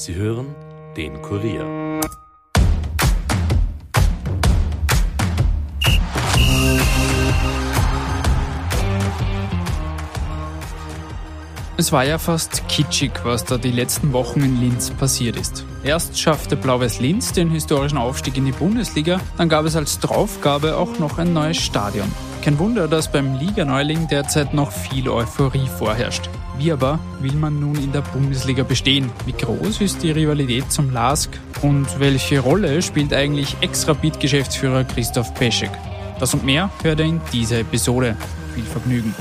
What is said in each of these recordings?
Sie hören den Kurier. Es war ja fast kitschig, was da die letzten Wochen in Linz passiert ist. Erst schaffte Blau-Weiß Linz den historischen Aufstieg in die Bundesliga, dann gab es als Draufgabe auch noch ein neues Stadion. Kein Wunder, dass beim Liganeuling derzeit noch viel Euphorie vorherrscht. Wie aber will man nun in der Bundesliga bestehen? Wie groß ist die Rivalität zum LASK? Und welche Rolle spielt eigentlich Ex-Rapid-Geschäftsführer Christoph Peschek? Das und mehr hört ihr in dieser Episode. Viel Vergnügen.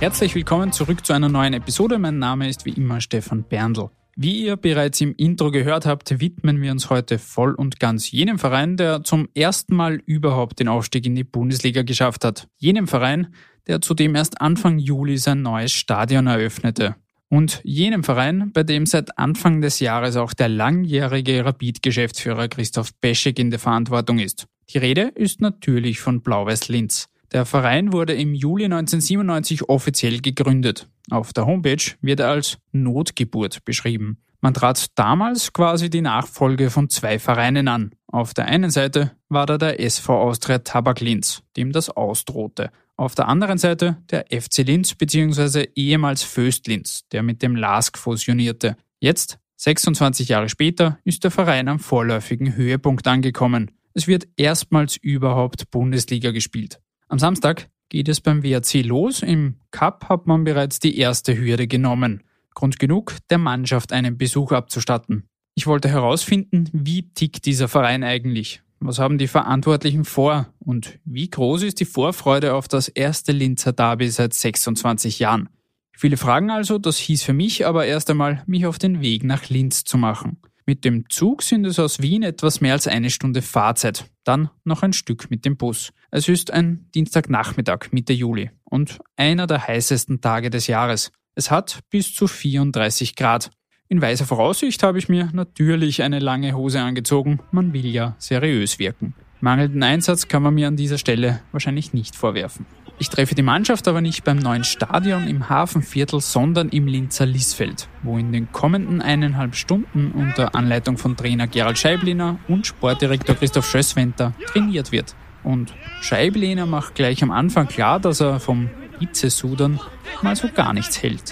Herzlich willkommen zurück zu einer neuen Episode. Mein Name ist wie immer Stefan Berndl. Wie ihr bereits im Intro gehört habt, widmen wir uns heute voll und ganz jenem Verein, der zum ersten Mal überhaupt den Aufstieg in die Bundesliga geschafft hat. Jenem Verein, der zudem erst Anfang Juli sein neues Stadion eröffnete. Und jenem Verein, bei dem seit Anfang des Jahres auch der langjährige Rapid-Geschäftsführer Christoph Peschek in der Verantwortung ist. Die Rede ist natürlich von Blau-Weiß Linz. Der Verein wurde im Juli 1997 offiziell gegründet. Auf der Homepage wird er als Notgeburt beschrieben. Man trat damals quasi die Nachfolge von zwei Vereinen an. Auf der einen Seite war da der SV Austria Tabak Linz, dem das ausdrohte. Auf der anderen Seite der FC Linz bzw. ehemals Föst Linz, der mit dem LASK fusionierte. Jetzt, 26 Jahre später, ist der Verein am vorläufigen Höhepunkt angekommen. Es wird erstmals überhaupt Bundesliga gespielt. Am Samstag geht es beim WRC los. Im Cup hat man bereits die erste Hürde genommen. Grund genug, der Mannschaft einen Besuch abzustatten. Ich wollte herausfinden, wie tickt dieser Verein eigentlich? Was haben die Verantwortlichen vor? Und wie groß ist die Vorfreude auf das erste Linzer Derby seit 26 Jahren? Viele Fragen also, das hieß für mich aber erst einmal, mich auf den Weg nach Linz zu machen. Mit dem Zug sind es aus Wien etwas mehr als eine Stunde Fahrzeit, dann noch ein Stück mit dem Bus. Es ist ein Dienstagnachmittag, Mitte Juli und einer der heißesten Tage des Jahres. Es hat bis zu 34 Grad. In weiser Voraussicht habe ich mir natürlich eine lange Hose angezogen, man will ja seriös wirken. Mangelnden Einsatz kann man mir an dieser Stelle wahrscheinlich nicht vorwerfen. Ich treffe die Mannschaft aber nicht beim neuen Stadion im Hafenviertel, sondern im Linzer Liesfeld, wo in den kommenden eineinhalb Stunden unter Anleitung von Trainer Gerald Scheibliner und Sportdirektor Christoph Schösswenter trainiert wird. Und Scheibliner macht gleich am Anfang klar, dass er vom Hitzesudern mal so gar nichts hält.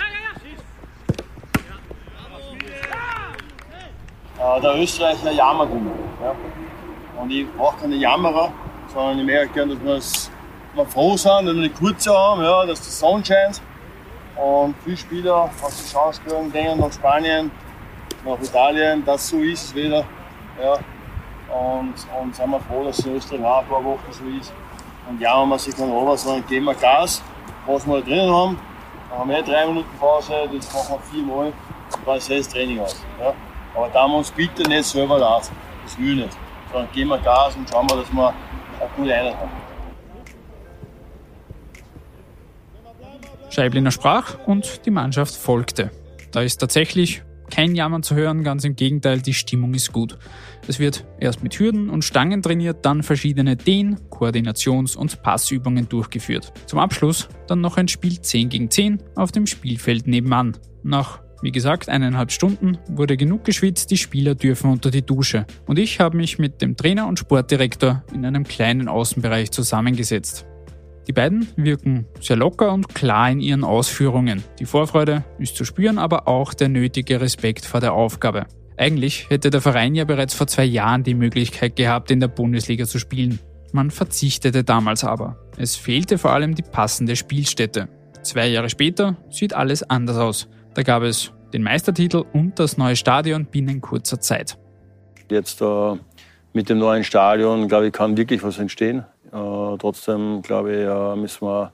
Äh, der Österreicher jammert immer. Ja? Und ich brauche keine Jammerer, sondern ich merke gerne, dass wir froh sind, wenn wir eine kurze haben, ja, dass die Sonne scheint. Und viele Spieler aus die Chance kriegen, gehen nach Spanien, nach Italien, dass so ist es wieder. Ja. Und, und sind wir froh, dass es in Österreich auch ein paar Wochen so ist. Und ja, wenn wir sich dann runter, sondern geben wir Gas, was wir da drinnen haben. Dann haben wir eh drei Minuten Pause, das machen wir viermal dann ist das Training aus. Ja. Aber da haben wir uns bitte nicht selber lassen. Das will ich nicht. Sondern geben wir Gas und schauen wir, dass wir eine gute Einheit haben. Scheibliner sprach und die Mannschaft folgte. Da ist tatsächlich kein Jammern zu hören, ganz im Gegenteil, die Stimmung ist gut. Es wird erst mit Hürden und Stangen trainiert, dann verschiedene Dehn-, Koordinations- und Passübungen durchgeführt. Zum Abschluss dann noch ein Spiel 10 gegen 10 auf dem Spielfeld nebenan. Nach, wie gesagt, eineinhalb Stunden wurde genug geschwitzt, die Spieler dürfen unter die Dusche. Und ich habe mich mit dem Trainer und Sportdirektor in einem kleinen Außenbereich zusammengesetzt. Die beiden wirken sehr locker und klar in ihren Ausführungen. Die Vorfreude ist zu spüren, aber auch der nötige Respekt vor der Aufgabe. Eigentlich hätte der Verein ja bereits vor zwei Jahren die Möglichkeit gehabt, in der Bundesliga zu spielen. Man verzichtete damals aber. Es fehlte vor allem die passende Spielstätte. Zwei Jahre später sieht alles anders aus. Da gab es den Meistertitel und das neue Stadion binnen kurzer Zeit. Jetzt äh, mit dem neuen Stadion, glaube ich, kann wirklich was entstehen. Äh, trotzdem, glaube ich, äh, müssen wir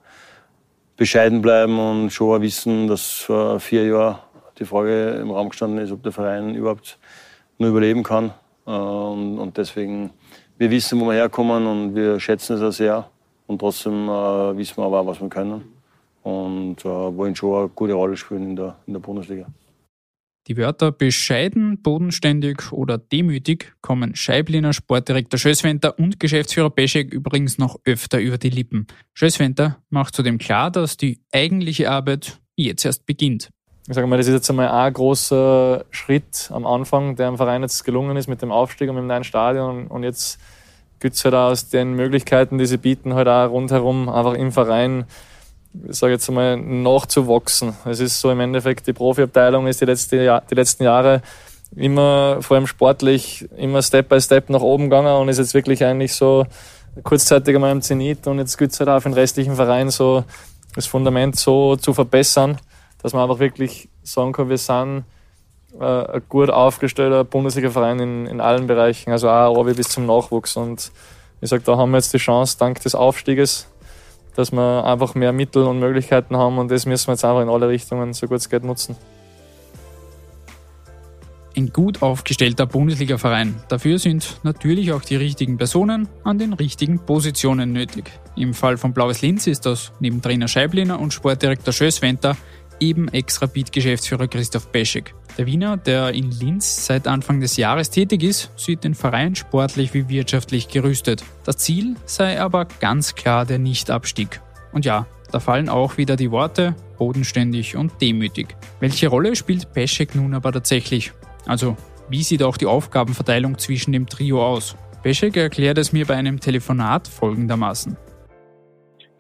bescheiden bleiben und schon wissen, dass vor vier Jahren die Frage im Raum gestanden ist, ob der Verein überhaupt nur überleben kann. Äh, und, und, deswegen, wir wissen, wo wir herkommen und wir schätzen es auch sehr. Und trotzdem äh, wissen wir aber was wir können. Und äh, wollen schon eine gute Rolle spielen in der, in der Bundesliga. Die Wörter bescheiden, bodenständig oder demütig kommen Scheibliner Sportdirektor Schöswenter und Geschäftsführer Peschek übrigens noch öfter über die Lippen. Schöswenter macht zudem klar, dass die eigentliche Arbeit jetzt erst beginnt. Ich sage mal, das ist jetzt einmal ein großer Schritt am Anfang, der am Verein jetzt gelungen ist mit dem Aufstieg und mit dem neuen Stadion. Und jetzt gibt es halt auch aus den Möglichkeiten, die sie bieten, halt auch rundherum einfach im Verein ich sage jetzt einmal, nachzuwachsen. Es ist so im Endeffekt, die Profiabteilung ist die, letzte, die letzten Jahre immer, vor allem sportlich, immer Step by Step nach oben gegangen und ist jetzt wirklich eigentlich so kurzzeitig einmal im Zenit und jetzt gilt es halt auch für den restlichen Verein so, das Fundament so zu verbessern, dass man einfach wirklich sagen kann, wir sind äh, ein gut aufgestellter Bundesliga-Verein in, in allen Bereichen, also auch bis zum Nachwuchs und ich sage, da haben wir jetzt die Chance, dank des Aufstieges, dass wir einfach mehr Mittel und Möglichkeiten haben und das müssen wir jetzt einfach in alle Richtungen so gut es geht nutzen. Ein gut aufgestellter Bundesliga-Verein. Dafür sind natürlich auch die richtigen Personen an den richtigen Positionen nötig. Im Fall von Blaues Linz ist das neben Trainer Scheibliner und Sportdirektor Schöswenter eben Ex-Rapid-Geschäftsführer Christoph Peschek. Der Wiener, der in Linz seit Anfang des Jahres tätig ist, sieht den Verein sportlich wie wirtschaftlich gerüstet. Das Ziel sei aber ganz klar der Nichtabstieg. Und ja, da fallen auch wieder die Worte bodenständig und demütig. Welche Rolle spielt Peschek nun aber tatsächlich? Also, wie sieht auch die Aufgabenverteilung zwischen dem Trio aus? Peschek erklärt es mir bei einem Telefonat folgendermaßen.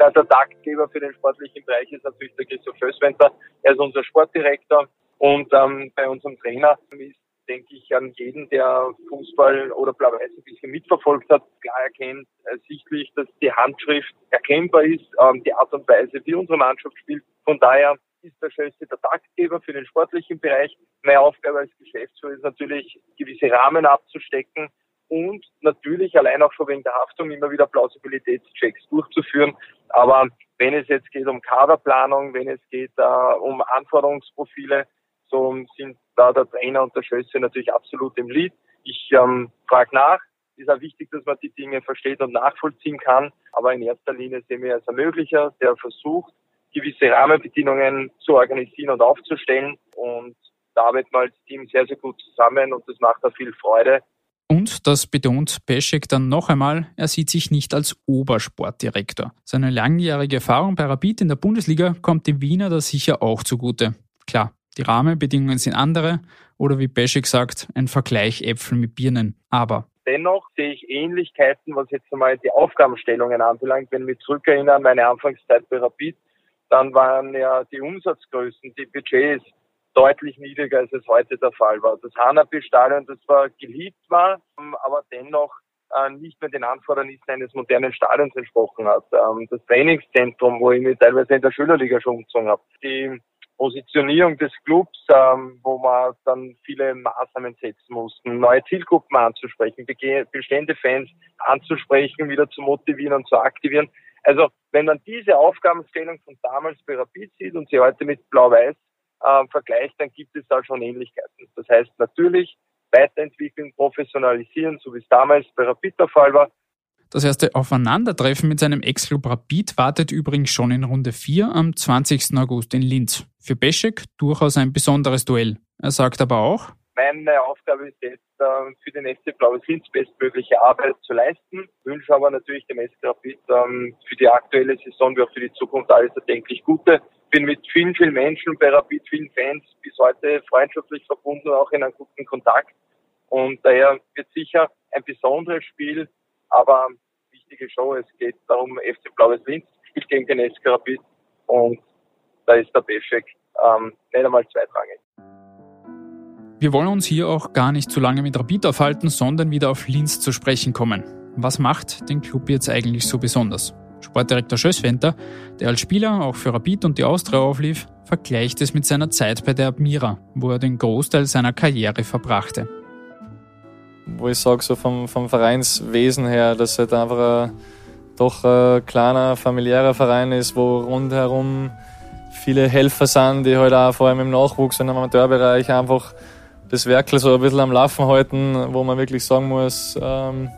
Der Taktgeber für den sportlichen Bereich ist natürlich der Christoph Föswenter. Er ist unser Sportdirektor und ähm, bei unserem Trainer ist, denke ich, an jeden, der Fußball oder Blau-Weiß ein bisschen mitverfolgt hat, klar erkennt äh, sichtlich, dass die Handschrift erkennbar ist, ähm, die Art und Weise, wie unsere Mannschaft spielt. Von daher ist der Schöste der Taktgeber für den sportlichen Bereich. Meine Aufgabe als Geschäftsführer ist natürlich, gewisse Rahmen abzustecken und natürlich allein auch schon wegen der Haftung immer wieder Plausibilitätschecks durchzuführen. Aber wenn es jetzt geht um Kaderplanung, wenn es geht äh, um Anforderungsprofile, so sind da der Trainer und der Schösse natürlich absolut im Lied. Ich ähm, frage nach. Ist auch wichtig, dass man die Dinge versteht und nachvollziehen kann. Aber in erster Linie sehen wir als Ermöglicher, der versucht, gewisse Rahmenbedingungen zu organisieren und aufzustellen. Und da arbeiten wir als Team sehr, sehr gut zusammen und das macht auch viel Freude. Und das betont Peschek dann noch einmal, er sieht sich nicht als Obersportdirektor. Seine langjährige Erfahrung bei Rapid in der Bundesliga kommt dem Wiener da sicher auch zugute. Klar, die Rahmenbedingungen sind andere oder wie Peschek sagt, ein Vergleich Äpfel mit Birnen. Aber Dennoch sehe ich Ähnlichkeiten, was jetzt einmal die Aufgabenstellungen anbelangt. Wenn wir zurückerinnern an meine Anfangszeit bei Rapid, dann waren ja die Umsatzgrößen, die Budgets deutlich niedriger, als es heute der Fall war. Das Hanapi-Stadion, das zwar geliebt war, ähm, aber dennoch äh, nicht mehr den Anfordernissen eines modernen Stadions entsprochen hat. Ähm, das Trainingszentrum, wo ich mich teilweise in der Schülerliga schon umgezogen habe. Die Positionierung des Clubs, ähm, wo man dann viele Maßnahmen setzen mussten, neue Zielgruppen anzusprechen, bestehende Fans anzusprechen, wieder zu motivieren und zu aktivieren. Also wenn man diese Aufgabenstellung von damals bei Rapid sieht und sie heute mit Blau-Weiß äh, vergleicht, dann gibt es da schon Ähnlichkeiten. Das heißt natürlich weiterentwickeln, professionalisieren, so wie es damals bei Rapid der Fall war. Das erste Aufeinandertreffen mit seinem Ex-Club Rapid wartet übrigens schon in Runde 4 am 20. August in Linz. Für Beschek durchaus ein besonderes Duell. Er sagt aber auch, meine Aufgabe ist jetzt, äh, für den FC Blaues Linz bestmögliche Arbeit zu leisten. Ich wünsche aber natürlich dem SK Rapid ähm, für die aktuelle Saison wie auch für die Zukunft alles erdenklich Gute bin mit vielen, vielen Menschen bei Rapid, vielen Fans bis heute freundschaftlich verbunden, auch in einem guten Kontakt. Und daher wird sicher ein besonderes Spiel, aber wichtige Show. Es geht darum, FC Blaues Linz spielt gegen den SK Rapid und da ist der Beschek ähm, nicht einmal zweitrangig. Wir wollen uns hier auch gar nicht zu lange mit Rapid aufhalten, sondern wieder auf Linz zu sprechen kommen. Was macht den Club jetzt eigentlich so besonders? Sportdirektor Schöswenter, der als Spieler auch für Rapid und die Austria auflief, vergleicht es mit seiner Zeit bei der Admira, wo er den Großteil seiner Karriere verbrachte. Wo ich sage, so vom, vom Vereinswesen her, dass halt einfach ein, doch ein kleiner, familiärer Verein ist, wo rundherum viele Helfer sind, die halt auch vor allem im Nachwuchs und im Amateurbereich einfach das Werkel so ein bisschen am Laufen halten, wo man wirklich sagen muss, ähm,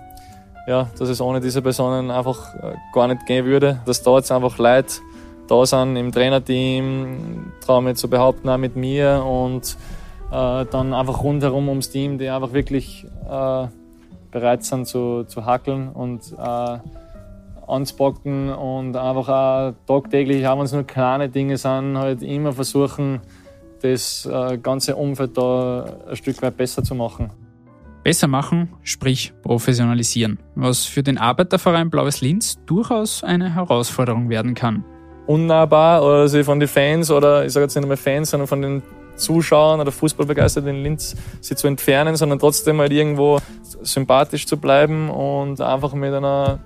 ja, dass es ohne diese Personen einfach äh, gar nicht gehen würde. Dass da jetzt einfach Leute da sind im Trainerteam, traue mich zu behaupten, auch mit mir und äh, dann einfach rundherum ums Team, die einfach wirklich äh, bereit sind zu, zu hackeln und äh, anzupacken und einfach auch tagtäglich, auch wenn es nur kleine Dinge sind, halt immer versuchen, das äh, ganze Umfeld da ein Stück weit besser zu machen. Besser machen, sprich professionalisieren, was für den Arbeiterverein Blaues Linz durchaus eine Herausforderung werden kann. Unnahbar oder sich von den Fans oder ich sage jetzt nicht mehr Fans, sondern von den Zuschauern oder Fußballbegeisterten in Linz sie zu entfernen, sondern trotzdem halt irgendwo sympathisch zu bleiben und einfach mit einer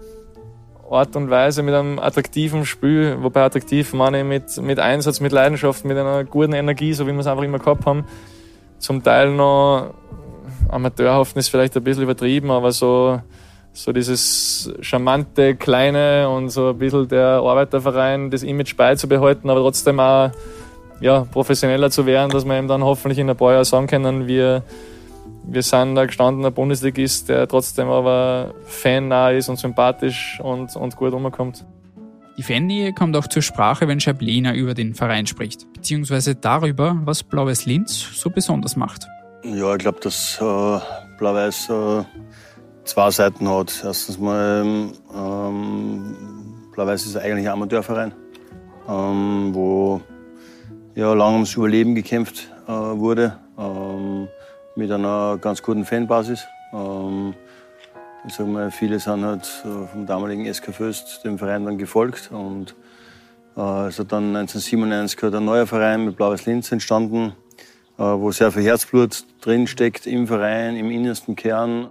Art und Weise, mit einem attraktiven Spiel, wobei attraktiv meine ich mit, mit Einsatz, mit Leidenschaft, mit einer guten Energie, so wie wir es einfach immer gehabt haben. Zum Teil noch amateurhaft ist vielleicht ein bisschen übertrieben, aber so, so dieses charmante, kleine und so ein bisschen der Arbeiterverein, das Image beizubehalten, aber trotzdem auch ja, professioneller zu werden, dass wir ihm dann hoffentlich in ein paar Jahren sagen können, wir, wir sind ein gestandener Bundesligist, der trotzdem aber fannah ist und sympathisch und, und gut umkommt. Die Fannähe kommt auch zur Sprache, wenn Schablena über den Verein spricht, beziehungsweise darüber, was Blaues Linz so besonders macht. Ja, ich glaube, dass äh, Blau-Weiß äh, zwei Seiten hat. Erstens mal, ähm, Blau-Weiß ist eigentlich ein Amateurverein, ähm, wo ja, lange ums Überleben gekämpft äh, wurde, ähm, mit einer ganz guten Fanbasis. Ähm, ich sag mal, viele sind halt äh, vom damaligen SK Föst dem Verein dann gefolgt und äh, es hat dann 1997 ein neuer Verein mit Blaues Linz entstanden, wo sehr viel Herzblut drin steckt im Verein, im innersten Kern.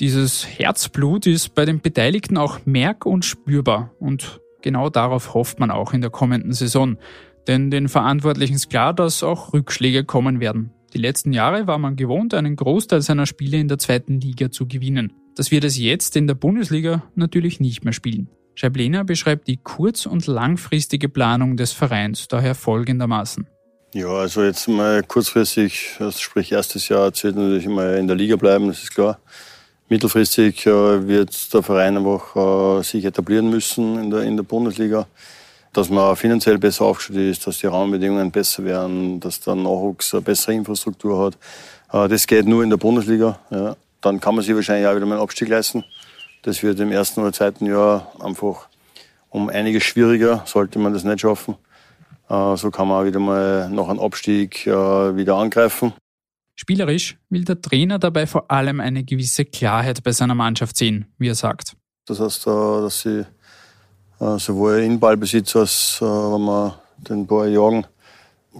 Dieses Herzblut ist bei den Beteiligten auch merk- und spürbar und genau darauf hofft man auch in der kommenden Saison. Denn den Verantwortlichen ist klar, dass auch Rückschläge kommen werden. Die letzten Jahre war man gewohnt, einen Großteil seiner Spiele in der zweiten Liga zu gewinnen. Das wird es jetzt in der Bundesliga natürlich nicht mehr spielen. Scheiblena beschreibt die kurz- und langfristige Planung des Vereins daher folgendermaßen. Ja, also jetzt mal kurzfristig, also sprich erstes Jahr, zählt natürlich immer in der Liga bleiben, das ist klar. Mittelfristig äh, wird der Verein einfach äh, sich etablieren müssen in der, in der Bundesliga dass man finanziell besser aufgestellt ist, dass die Rahmenbedingungen besser werden, dass der Nachwuchs eine bessere Infrastruktur hat. Äh, das geht nur in der Bundesliga. Ja. Dann kann man sich wahrscheinlich auch wieder mal einen Abstieg leisten. Das wird im ersten oder zweiten Jahr einfach um einiges schwieriger, sollte man das nicht schaffen. Äh, so kann man auch wieder mal nach einem Abstieg äh, wieder angreifen. Spielerisch will der Trainer dabei vor allem eine gewisse Klarheit bei seiner Mannschaft sehen, wie er sagt. Das heißt, dass sie äh, sowohl in Ballbesitz als äh, wenn wir den Ball jagen,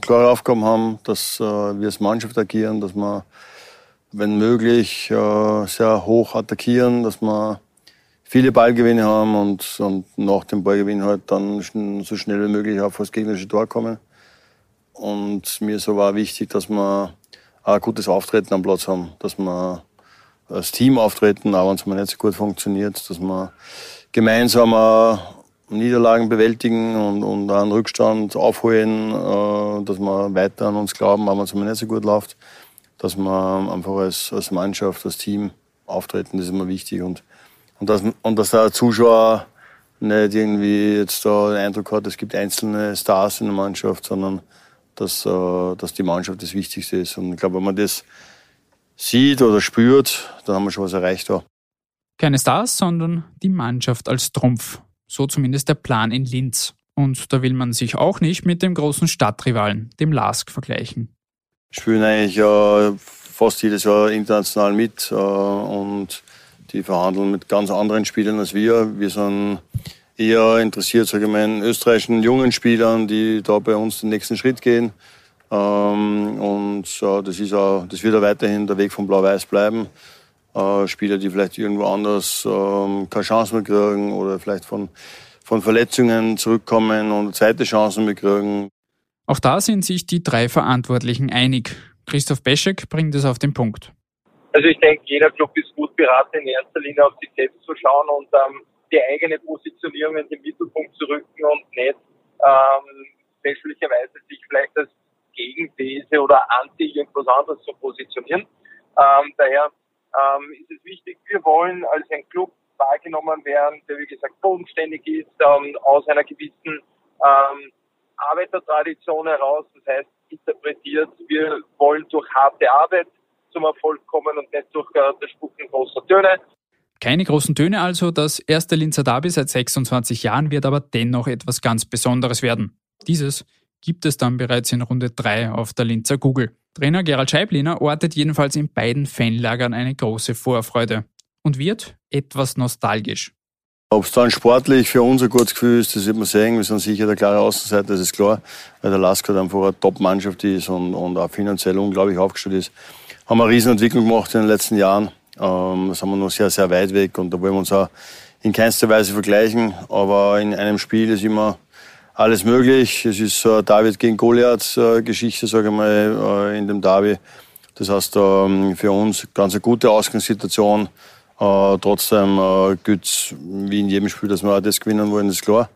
klare Aufgaben haben, dass äh, wir als Mannschaft agieren, dass wir, wenn möglich, sehr hoch attackieren, dass wir viele Ballgewinne haben und, und nach dem Ballgewinn halt dann so schnell wie möglich auf das gegnerische Tor kommen. Und mir so war wichtig, dass wir ein gutes Auftreten am Platz haben, dass wir als Team auftreten, auch wenn es mal nicht so gut funktioniert, dass wir gemeinsam Niederlagen bewältigen und, und einen Rückstand aufholen, äh, dass wir weiter an uns glauben, auch wenn es mal nicht so gut läuft, dass wir einfach als, als Mannschaft, als Team auftreten, das ist immer wichtig und, und, dass, und dass der Zuschauer nicht irgendwie jetzt da den Eindruck hat, es gibt einzelne Stars in der Mannschaft, sondern dass, äh, dass die Mannschaft das Wichtigste ist. Und ich glaube, wenn man das sieht oder spürt, dann haben wir schon was erreicht da. Keine Stars, sondern die Mannschaft als Trumpf. So zumindest der Plan in Linz. Und da will man sich auch nicht mit dem großen Stadtrivalen, dem LASK, vergleichen. Spielen eigentlich äh, fast jedes Jahr international mit äh, und die verhandeln mit ganz anderen Spielern als wir. Wir sind eher interessiert, sage ich mal, in österreichischen jungen Spielern, die da bei uns den nächsten Schritt gehen. Ähm, und äh, das, ist auch, das wird auch weiterhin der Weg von Blau-Weiß bleiben. Äh, Spieler, die vielleicht irgendwo anders ähm, keine Chance mehr kriegen oder vielleicht von, von Verletzungen zurückkommen und zweite Chancen mehr kriegen. Auch da sind sich die drei Verantwortlichen einig. Christoph Beschek bringt es auf den Punkt. Also ich denke, jeder Club ist gut beraten, in erster Linie auf sich selbst zu schauen und ähm, die eigene Positionierung in den Mittelpunkt zu rücken und nicht ähm, fälschlicherweise sich vielleicht als Gegenthese oder Anti irgendwas anderes zu positionieren. Ähm, daher ähm, ist es wichtig, wir wollen als ein Club wahrgenommen werden, der wie gesagt bodenständig ist, ähm, aus einer gewissen ähm, Arbeitertradition heraus. Das heißt, interpretiert, wir wollen durch harte Arbeit zum Erfolg kommen und nicht durch äh, das Spucken großer Töne. Keine großen Töne also, das erste Linzer Derby seit 26 Jahren wird aber dennoch etwas ganz Besonderes werden. Dieses gibt es dann bereits in Runde 3 auf der Linzer Google. Trainer Gerald Scheibliner ortet jedenfalls in beiden Fanlagern eine große Vorfreude und wird etwas nostalgisch. Ob es dann sportlich für uns ein gutes Gefühl ist, das wird man sehen. Wir sind sicher der klare Außenseiter, das ist klar, weil der Lask halt einfach eine Top-Mannschaft ist und, und auch finanziell unglaublich aufgestellt ist. Haben eine Riesenentwicklung gemacht in den letzten Jahren. Ähm, sind wir noch sehr, sehr weit weg und da wollen wir uns auch in keinster Weise vergleichen. Aber in einem Spiel ist immer alles möglich. Es ist äh, David gegen Goliath äh, Geschichte, sage ich mal, äh, in dem Derby. Das heißt, ähm, für uns ganz eine gute Ausgangssituation. Äh, trotzdem äh, gilt es wie in jedem Spiel, dass wir auch das gewinnen wollen, ist klar.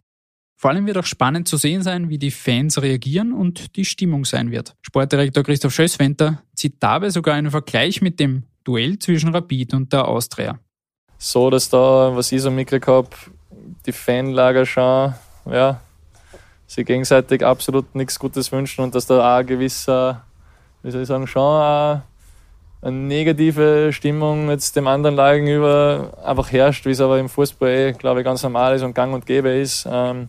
Vor allem wird auch spannend zu sehen sein, wie die Fans reagieren und die Stimmung sein wird. Sportdirektor Christoph Schösswenter zieht dabei sogar einen Vergleich mit dem Duell zwischen Rapid und der Austria. So, dass da, was ich so mitgekriegt habe, die Fanlager schon, ja, sich gegenseitig absolut nichts Gutes wünschen und dass da auch ein gewisser, wie soll ich sagen, schon eine, negative Stimmung jetzt dem anderen Lager gegenüber einfach herrscht, wie es aber im Fußball, eh, glaube ich, ganz normal ist und gang und gäbe ist. Ähm,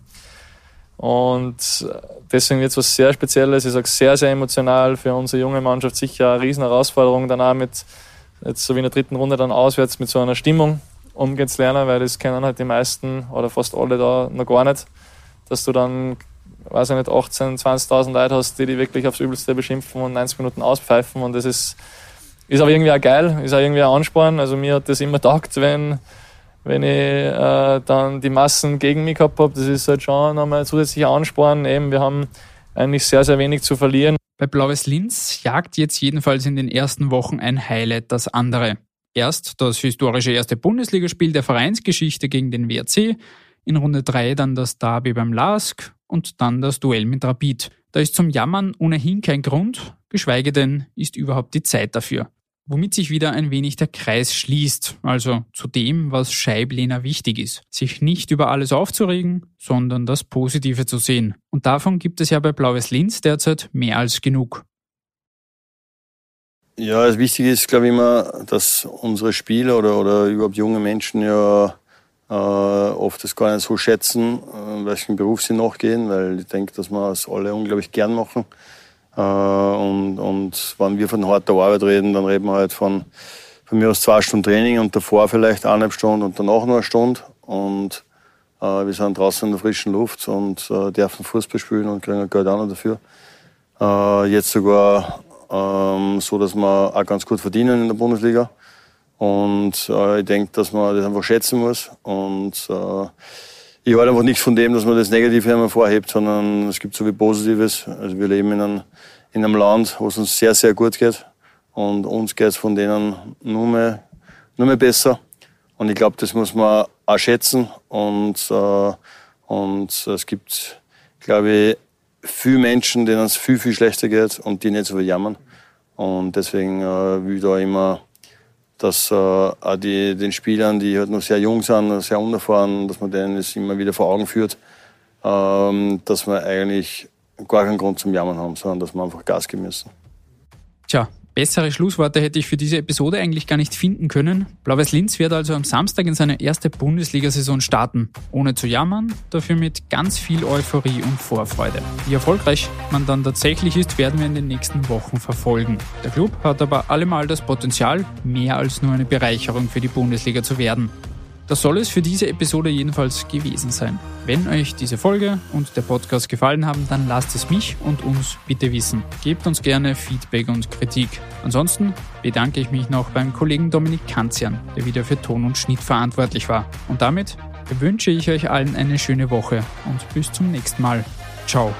und deswegen wird es was sehr Spezielles. Ich sage sehr, sehr emotional für unsere junge Mannschaft sicher eine riesen Herausforderung, dann auch mit, jetzt so wie in der dritten Runde dann auswärts mit so einer Stimmung umgehen zu lernen, weil das kennen halt die meisten oder fast alle da noch gar nicht, dass du dann weiß ich nicht, 18.000, 20.000 Leute hast, die die wirklich aufs Übelste beschimpfen und 90 Minuten auspfeifen. Und das ist, ist aber irgendwie auch geil, ist auch irgendwie ein Ansporn. Also mir hat das immer taugt, wenn, wenn ich äh, dann die Massen gegen mich gehabt habe. Das ist halt schon nochmal ein zusätzlicher Ansporn. Eben, wir haben eigentlich sehr, sehr wenig zu verlieren. Bei Blaues Linz jagt jetzt jedenfalls in den ersten Wochen ein Highlight das andere. Erst das historische erste Bundesligaspiel der Vereinsgeschichte gegen den WRC, in Runde 3 dann das Derby beim LASK und dann das Duell mit Rapid. Da ist zum Jammern ohnehin kein Grund, geschweige denn ist überhaupt die Zeit dafür. Womit sich wieder ein wenig der Kreis schließt, also zu dem, was Scheiblehner wichtig ist. Sich nicht über alles aufzuregen, sondern das Positive zu sehen. Und davon gibt es ja bei Blaues Linz derzeit mehr als genug. Ja, das Wichtige ist, glaube ich, immer, dass unsere Spieler oder, oder überhaupt junge Menschen ja äh, oft das gar nicht so schätzen, äh, welchen Beruf sie nachgehen, weil ich denke, dass wir es alle unglaublich gern machen. Äh, und, und wenn wir von harter Arbeit reden, dann reden wir halt von, von mir aus zwei Stunden Training und davor vielleicht eineinhalb Stunden und danach noch eine Stunde. Und äh, wir sind draußen in der frischen Luft und äh, dürfen Fußball spielen und kriegen Geld auch noch dafür. Äh, jetzt sogar ähm, so, dass wir auch ganz gut verdienen in der Bundesliga. Und äh, ich denke, dass man das einfach schätzen muss. Und äh, ich halte einfach nichts von dem, dass man das Negative immer vorhebt, sondern es gibt so viel Positives. Also wir leben in einem, in einem Land, wo es uns sehr, sehr gut geht. Und uns geht es von denen nur mehr, nur mehr besser. Und ich glaube, das muss man auch schätzen. Und, äh, und es gibt, glaube ich, viele Menschen, denen es viel, viel schlechter geht und die nicht so viel jammern. Und deswegen äh, will ich da immer dass äh, auch die, den Spielern, die halt noch sehr jung sind, sehr unerfahren, dass man denen das immer wieder vor Augen führt, ähm, dass wir eigentlich gar keinen Grund zum Jammern haben, sondern dass wir einfach Gas geben müssen. Tja, Bessere Schlussworte hätte ich für diese Episode eigentlich gar nicht finden können. Blau-Weiß Linz wird also am Samstag in seine erste Bundesliga-Saison starten. Ohne zu jammern, dafür mit ganz viel Euphorie und Vorfreude. Wie erfolgreich man dann tatsächlich ist, werden wir in den nächsten Wochen verfolgen. Der Club hat aber allemal das Potenzial, mehr als nur eine Bereicherung für die Bundesliga zu werden. Das soll es für diese Episode jedenfalls gewesen sein. Wenn euch diese Folge und der Podcast gefallen haben, dann lasst es mich und uns bitte wissen. Gebt uns gerne Feedback und Kritik. Ansonsten bedanke ich mich noch beim Kollegen Dominik Kanzian, der wieder für Ton und Schnitt verantwortlich war. Und damit wünsche ich euch allen eine schöne Woche und bis zum nächsten Mal. Ciao.